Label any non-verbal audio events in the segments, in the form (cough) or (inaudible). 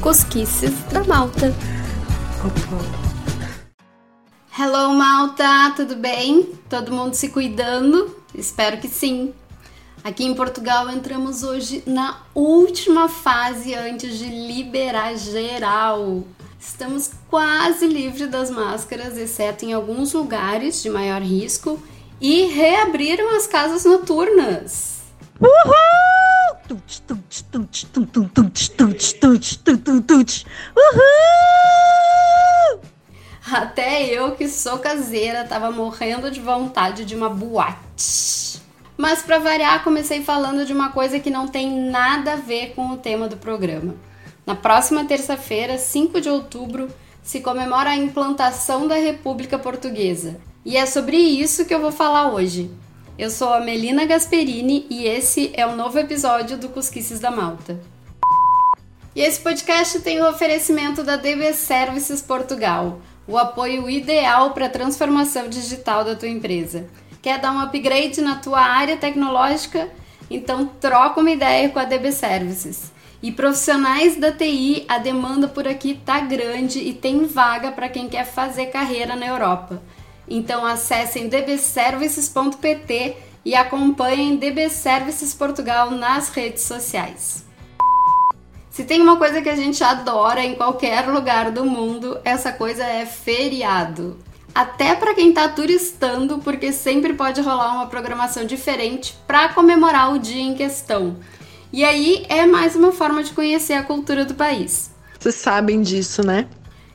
Cosquices da Malta. Hello, Malta! Tudo bem? Todo mundo se cuidando? Espero que sim. Aqui em Portugal entramos hoje na última fase antes de liberar geral. Estamos quase livres das máscaras, exceto em alguns lugares de maior risco, e reabriram as casas noturnas. Uhul! Até eu que sou caseira tava morrendo de vontade de uma boate. Mas para variar, comecei falando de uma coisa que não tem nada a ver com o tema do programa. Na próxima terça-feira, 5 de outubro, se comemora a implantação da República Portuguesa. E é sobre isso que eu vou falar hoje. Eu sou a Melina Gasperini e esse é um novo episódio do Cusquices da Malta. E esse podcast tem o oferecimento da DB Services Portugal, o apoio ideal para a transformação digital da tua empresa. Quer dar um upgrade na tua área tecnológica? Então troca uma ideia com a DB Services. E profissionais da TI, a demanda por aqui tá grande e tem vaga para quem quer fazer carreira na Europa. Então acessem dbservices.pt e acompanhem DB Services Portugal nas redes sociais. Se tem uma coisa que a gente adora em qualquer lugar do mundo, essa coisa é feriado. Até para quem está turistando, porque sempre pode rolar uma programação diferente para comemorar o dia em questão. E aí é mais uma forma de conhecer a cultura do país. Vocês sabem disso, né?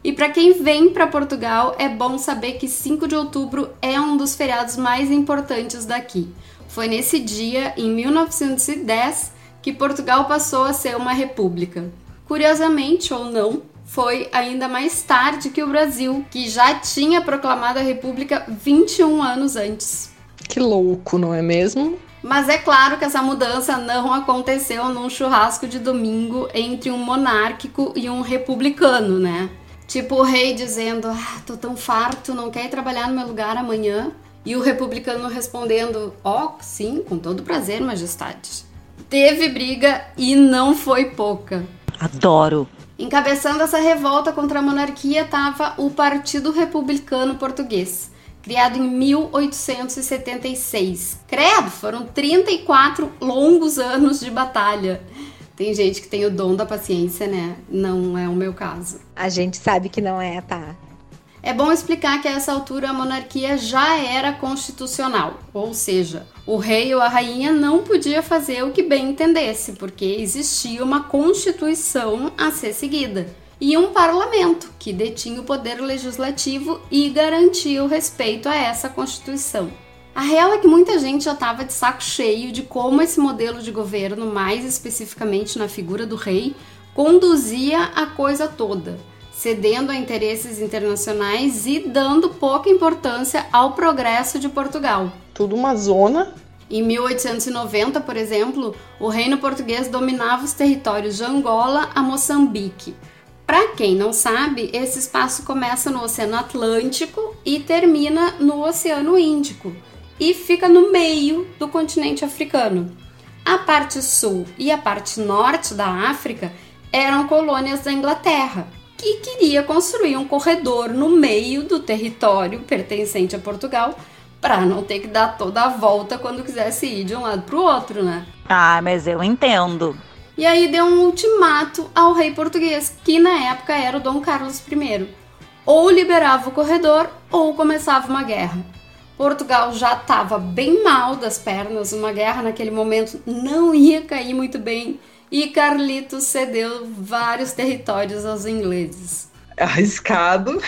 E para quem vem para Portugal, é bom saber que 5 de outubro é um dos feriados mais importantes daqui. Foi nesse dia, em 1910, que Portugal passou a ser uma república. Curiosamente ou não, foi ainda mais tarde que o Brasil, que já tinha proclamado a república 21 anos antes. Que louco, não é mesmo? Mas é claro que essa mudança não aconteceu num churrasco de domingo entre um monárquico e um republicano, né? Tipo o rei dizendo: ah, tô tão farto, não quer ir trabalhar no meu lugar amanhã? E o republicano respondendo: ó, oh, sim, com todo prazer, majestade. Teve briga e não foi pouca. Adoro. Encabeçando essa revolta contra a monarquia estava o Partido Republicano Português, criado em 1876. Credo, foram 34 longos anos de batalha. Tem gente que tem o dom da paciência, né? Não é o meu caso. A gente sabe que não é, tá? É bom explicar que a essa altura a monarquia já era constitucional, ou seja, o rei ou a rainha não podia fazer o que bem entendesse, porque existia uma constituição a ser seguida e um parlamento que detinha o poder legislativo e garantia o respeito a essa constituição. A real é que muita gente já estava de saco cheio de como esse modelo de governo, mais especificamente na figura do rei, conduzia a coisa toda, cedendo a interesses internacionais e dando pouca importância ao progresso de Portugal. Tudo uma zona. Em 1890, por exemplo, o reino português dominava os territórios de Angola a Moçambique. Para quem não sabe, esse espaço começa no Oceano Atlântico e termina no Oceano Índico e fica no meio do continente africano. A parte sul e a parte norte da África eram colônias da Inglaterra, que queria construir um corredor no meio do território pertencente a Portugal para não ter que dar toda a volta quando quisesse ir de um lado para o outro, né? Ah, mas eu entendo. E aí deu um ultimato ao rei português, que na época era o Dom Carlos I. Ou liberava o corredor ou começava uma guerra. Portugal já estava bem mal das pernas, uma guerra naquele momento não ia cair muito bem e Carlitos cedeu vários territórios aos ingleses. Arriscado,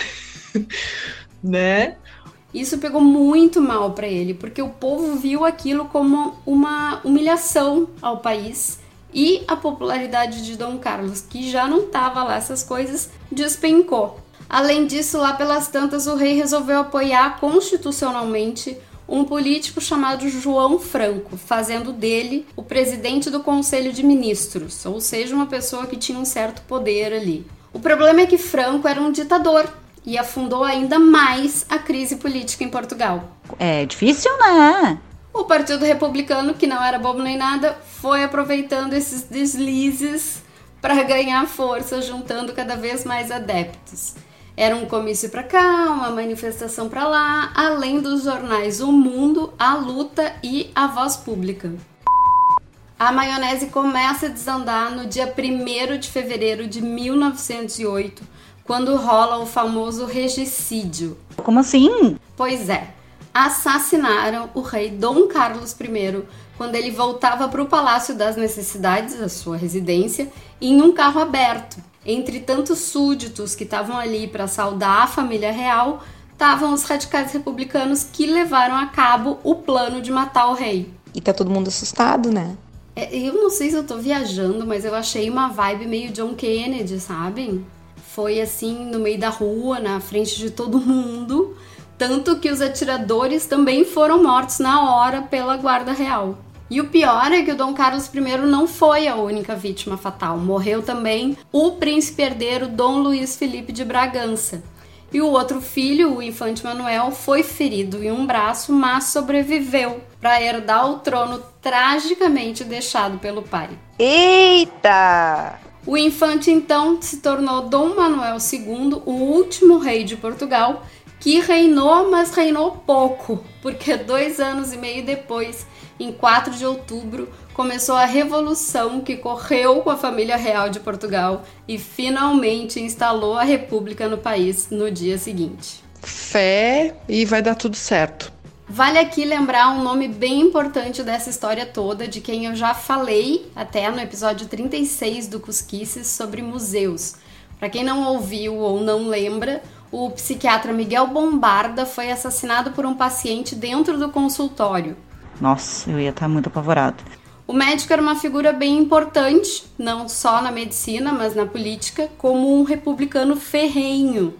(laughs) né? Isso pegou muito mal para ele, porque o povo viu aquilo como uma humilhação ao país e a popularidade de Dom Carlos, que já não estava lá essas coisas, despencou. Além disso, lá pelas tantas, o rei resolveu apoiar constitucionalmente um político chamado João Franco, fazendo dele o presidente do Conselho de Ministros, ou seja, uma pessoa que tinha um certo poder ali. O problema é que Franco era um ditador e afundou ainda mais a crise política em Portugal. É difícil, né? O Partido Republicano, que não era bobo nem nada, foi aproveitando esses deslizes para ganhar força, juntando cada vez mais adeptos. Era um comício para cá, uma manifestação para lá, além dos jornais O Mundo, A Luta e A Voz Pública. A maionese começa a desandar no dia 1 de fevereiro de 1908, quando rola o famoso regicídio. Como assim? Pois é, assassinaram o rei Dom Carlos I quando ele voltava para o Palácio das Necessidades, a sua residência, em um carro aberto. Entre tantos súditos que estavam ali para saudar a família real, estavam os radicais republicanos que levaram a cabo o plano de matar o rei. E tá todo mundo assustado, né? É, eu não sei se eu tô viajando, mas eu achei uma vibe meio John Kennedy, sabe? Foi assim, no meio da rua, na frente de todo (laughs) mundo. Tanto que os atiradores também foram mortos na hora pela Guarda Real. E o pior é que o Dom Carlos I não foi a única vítima fatal. Morreu também o príncipe herdeiro Dom Luiz Felipe de Bragança. E o outro filho, o infante Manuel, foi ferido em um braço, mas sobreviveu para herdar o trono tragicamente deixado pelo pai. Eita! O infante então se tornou Dom Manuel II, o último rei de Portugal, que reinou, mas reinou pouco, porque dois anos e meio depois em 4 de outubro, começou a revolução que correu com a família real de Portugal e finalmente instalou a república no país no dia seguinte. Fé e vai dar tudo certo. Vale aqui lembrar um nome bem importante dessa história toda, de quem eu já falei até no episódio 36 do Cusquices sobre museus. Para quem não ouviu ou não lembra, o psiquiatra Miguel Bombarda foi assassinado por um paciente dentro do consultório. Nossa, eu ia estar muito apavorado. O médico era uma figura bem importante, não só na medicina, mas na política, como um republicano ferrenho.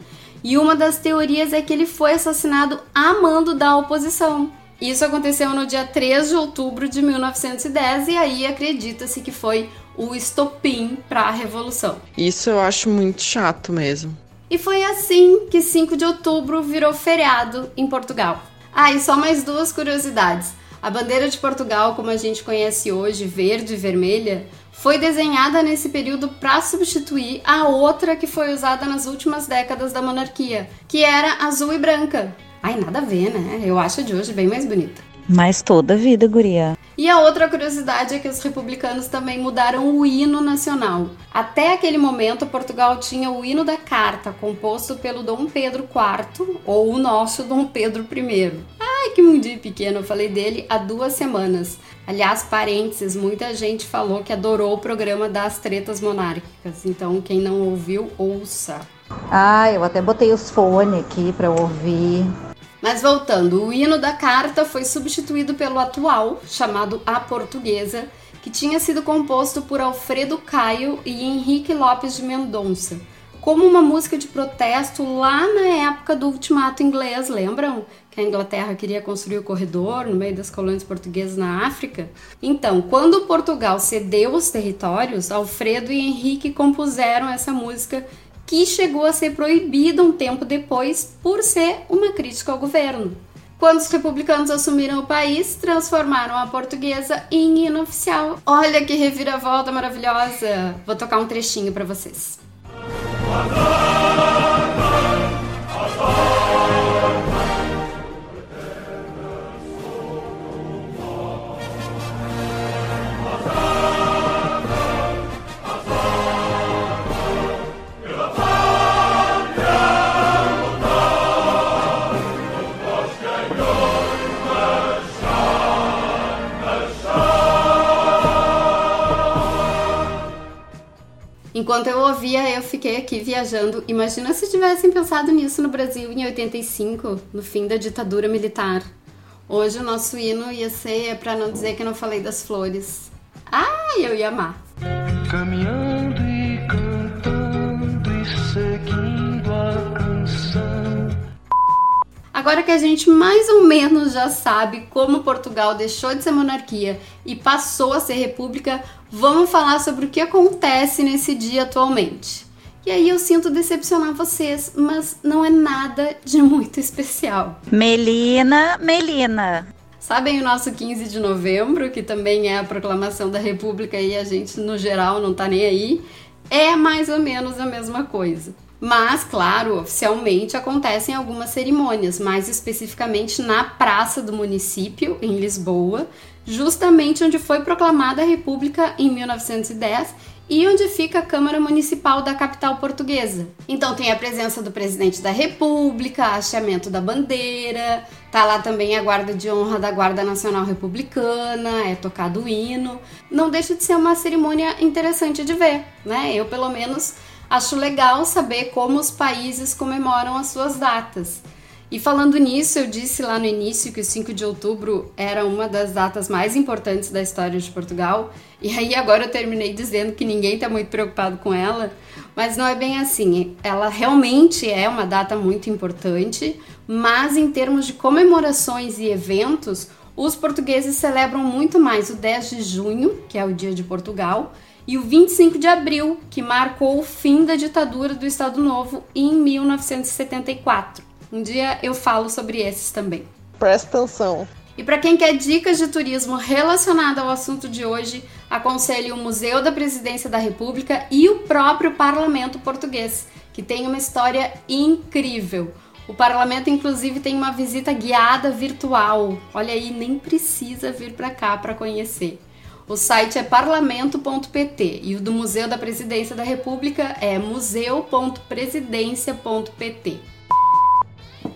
E uma das teorias é que ele foi assassinado a mando da oposição. Isso aconteceu no dia 3 de outubro de 1910 e aí acredita-se que foi o estopim para a revolução. Isso eu acho muito chato mesmo. E foi assim que 5 de outubro virou feriado em Portugal. Ah, e só mais duas curiosidades. A bandeira de Portugal, como a gente conhece hoje, verde e vermelha, foi desenhada nesse período para substituir a outra que foi usada nas últimas décadas da monarquia, que era azul e branca. Ai, nada a ver, né? Eu acho a de hoje bem mais bonita. Mas toda a vida, guria. E a outra curiosidade é que os republicanos também mudaram o hino nacional. Até aquele momento, Portugal tinha o hino da carta, composto pelo Dom Pedro IV, ou o nosso Dom Pedro I. Ai, que mundinho pequeno, eu falei dele há duas semanas. Aliás, parênteses, muita gente falou que adorou o programa das tretas monárquicas. Então, quem não ouviu, ouça. Ah, eu até botei os fones aqui para ouvir. Mas voltando, o hino da carta foi substituído pelo atual, chamado A Portuguesa, que tinha sido composto por Alfredo Caio e Henrique Lopes de Mendonça, como uma música de protesto lá na época do ultimato inglês, lembram? Que a Inglaterra queria construir o corredor no meio das colônias portuguesas na África. Então, quando Portugal cedeu os territórios, Alfredo e Henrique compuseram essa música que chegou a ser proibida um tempo depois por ser uma crítica ao governo. Quando os republicanos assumiram o país, transformaram a portuguesa em hino oficial. Olha que reviravolta maravilhosa! Vou tocar um trechinho para vocês. Enquanto eu ouvia, eu fiquei aqui viajando. Imagina se tivessem pensado nisso no Brasil em 85, no fim da ditadura militar. Hoje o nosso hino ia ser é para não dizer que eu não falei das flores. Ah, eu ia amar. Caminhando Agora que a gente mais ou menos já sabe como Portugal deixou de ser monarquia e passou a ser república, vamos falar sobre o que acontece nesse dia atualmente. E aí eu sinto decepcionar vocês, mas não é nada de muito especial. Melina, Melina. Sabem o nosso 15 de novembro, que também é a proclamação da República e a gente, no geral, não tá nem aí? É mais ou menos a mesma coisa. Mas, claro, oficialmente acontecem algumas cerimônias, mais especificamente na praça do município, em Lisboa, justamente onde foi proclamada a República em 1910 e onde fica a Câmara Municipal da capital portuguesa. Então tem a presença do presidente da República, hasteamento da bandeira, tá lá também a guarda de honra da Guarda Nacional Republicana, é tocado o hino. Não deixa de ser uma cerimônia interessante de ver, né? Eu pelo menos acho legal saber como os países comemoram as suas datas. E falando nisso, eu disse lá no início que o 5 de outubro era uma das datas mais importantes da história de Portugal, e aí agora eu terminei dizendo que ninguém está muito preocupado com ela, mas não é bem assim. Ela realmente é uma data muito importante, mas em termos de comemorações e eventos, os portugueses celebram muito mais o 10 de junho, que é o Dia de Portugal, e o 25 de abril, que marcou o fim da ditadura do Estado Novo em 1974. Um dia eu falo sobre esses também. Presta atenção. E para quem quer dicas de turismo relacionado ao assunto de hoje, aconselho o Museu da Presidência da República e o próprio Parlamento Português, que tem uma história incrível. O parlamento, inclusive, tem uma visita guiada virtual. Olha aí, nem precisa vir para cá para conhecer. O site é parlamento.pt e o do Museu da Presidência da República é museu.presidência.pt.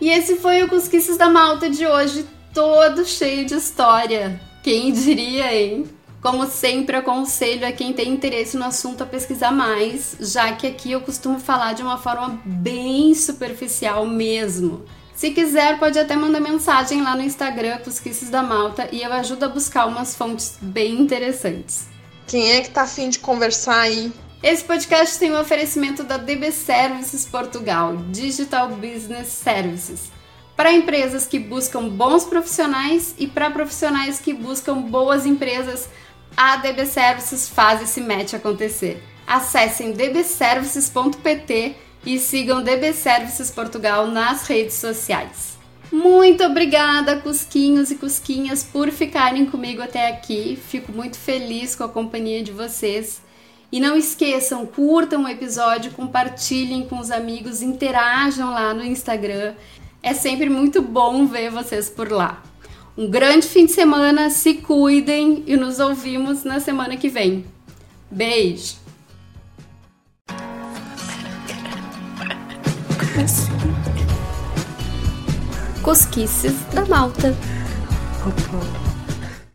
E esse foi o Cusquices da Malta de hoje, todo cheio de história. Quem diria, hein? Como sempre, aconselho a quem tem interesse no assunto a pesquisar mais, já que aqui eu costumo falar de uma forma bem superficial mesmo. Se quiser, pode até mandar mensagem lá no Instagram Cusquices da Malta e eu ajudo a buscar umas fontes bem interessantes. Quem é que tá afim de conversar aí? Esse podcast tem um oferecimento da DB Services Portugal, Digital Business Services, para empresas que buscam bons profissionais e para profissionais que buscam boas empresas. A DB Services faz esse match acontecer. Acessem dbservices.pt e sigam DB Services Portugal nas redes sociais. Muito obrigada, Cusquinhos e Cusquinhas, por ficarem comigo até aqui. Fico muito feliz com a companhia de vocês. E não esqueçam, curtam o episódio, compartilhem com os amigos, interajam lá no Instagram. É sempre muito bom ver vocês por lá. Um grande fim de semana, se cuidem e nos ouvimos na semana que vem. Beijo! Cosquices da Malta.